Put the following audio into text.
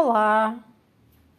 Olá,